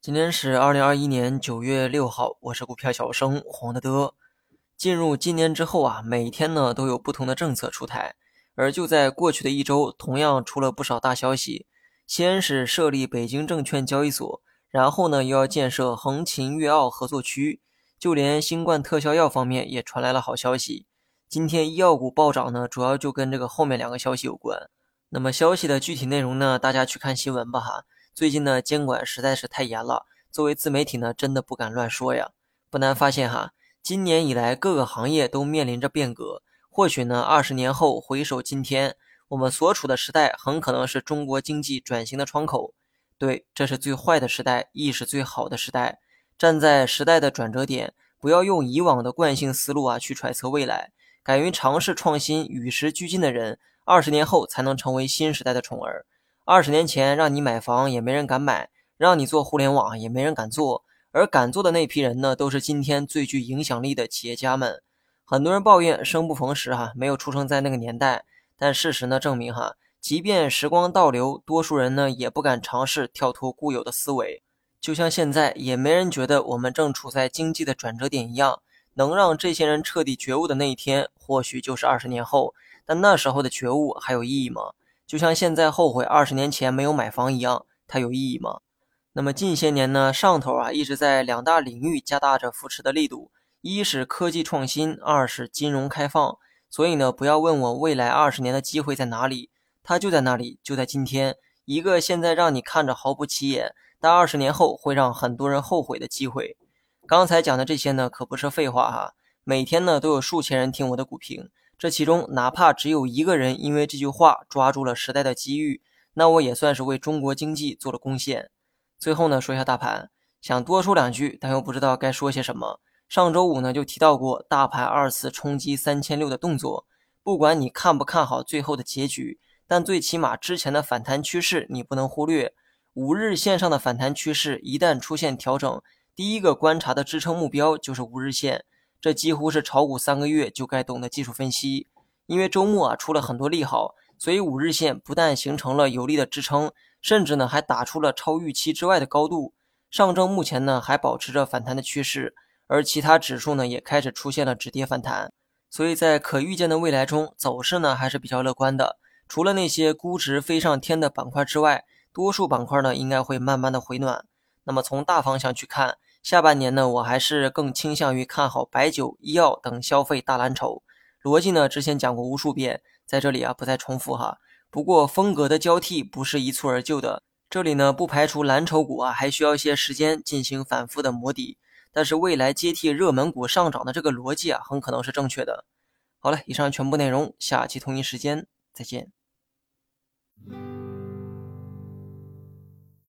今天是二零二一年九月六号，我是股票小生黄德德。进入今年之后啊，每天呢都有不同的政策出台，而就在过去的一周，同样出了不少大消息。先是设立北京证券交易所，然后呢又要建设横琴粤澳合作区，就连新冠特效药方面也传来了好消息。今天医药股暴涨呢，主要就跟这个后面两个消息有关。那么消息的具体内容呢，大家去看新闻吧哈。最近呢，监管实在是太严了，作为自媒体呢，真的不敢乱说呀。不难发现哈，今年以来各个行业都面临着变革。或许呢，二十年后回首今天，我们所处的时代很可能是中国经济转型的窗口。对，这是最坏的时代，亦是最好的时代。站在时代的转折点，不要用以往的惯性思路啊去揣测未来，敢于尝试创新、与时俱进的人，二十年后才能成为新时代的宠儿。二十年前让你买房也没人敢买，让你做互联网也没人敢做，而敢做的那批人呢，都是今天最具影响力的企业家们。很多人抱怨生不逢时哈，没有出生在那个年代，但事实呢证明哈，即便时光倒流，多数人呢也不敢尝试跳脱固有的思维。就像现在也没人觉得我们正处在经济的转折点一样，能让这些人彻底觉悟的那一天，或许就是二十年后。但那时候的觉悟还有意义吗？就像现在后悔二十年前没有买房一样，它有意义吗？那么近些年呢，上头啊一直在两大领域加大着扶持的力度，一是科技创新，二是金融开放。所以呢，不要问我未来二十年的机会在哪里，它就在那里，就在今天。一个现在让你看着毫不起眼，但二十年后会让很多人后悔的机会。刚才讲的这些呢，可不是废话哈。每天呢都有数千人听我的股评。这其中，哪怕只有一个人因为这句话抓住了时代的机遇，那我也算是为中国经济做了贡献。最后呢，说一下大盘，想多说两句，但又不知道该说些什么。上周五呢就提到过大盘二次冲击三千六的动作，不管你看不看好最后的结局，但最起码之前的反弹趋势你不能忽略。五日线上的反弹趋势一旦出现调整，第一个观察的支撑目标就是五日线。这几乎是炒股三个月就该懂的技术分析，因为周末啊出了很多利好，所以五日线不但形成了有力的支撑，甚至呢还打出了超预期之外的高度。上证目前呢还保持着反弹的趋势，而其他指数呢也开始出现了止跌反弹，所以在可预见的未来中，走势呢还是比较乐观的。除了那些估值飞上天的板块之外，多数板块呢应该会慢慢的回暖。那么从大方向去看。下半年呢，我还是更倾向于看好白酒、医药等消费大蓝筹。逻辑呢，之前讲过无数遍，在这里啊不再重复哈。不过风格的交替不是一蹴而就的，这里呢不排除蓝筹股啊还需要一些时间进行反复的磨底。但是未来接替热门股上涨的这个逻辑啊，很可能是正确的。好了，以上全部内容，下期同一时间再见。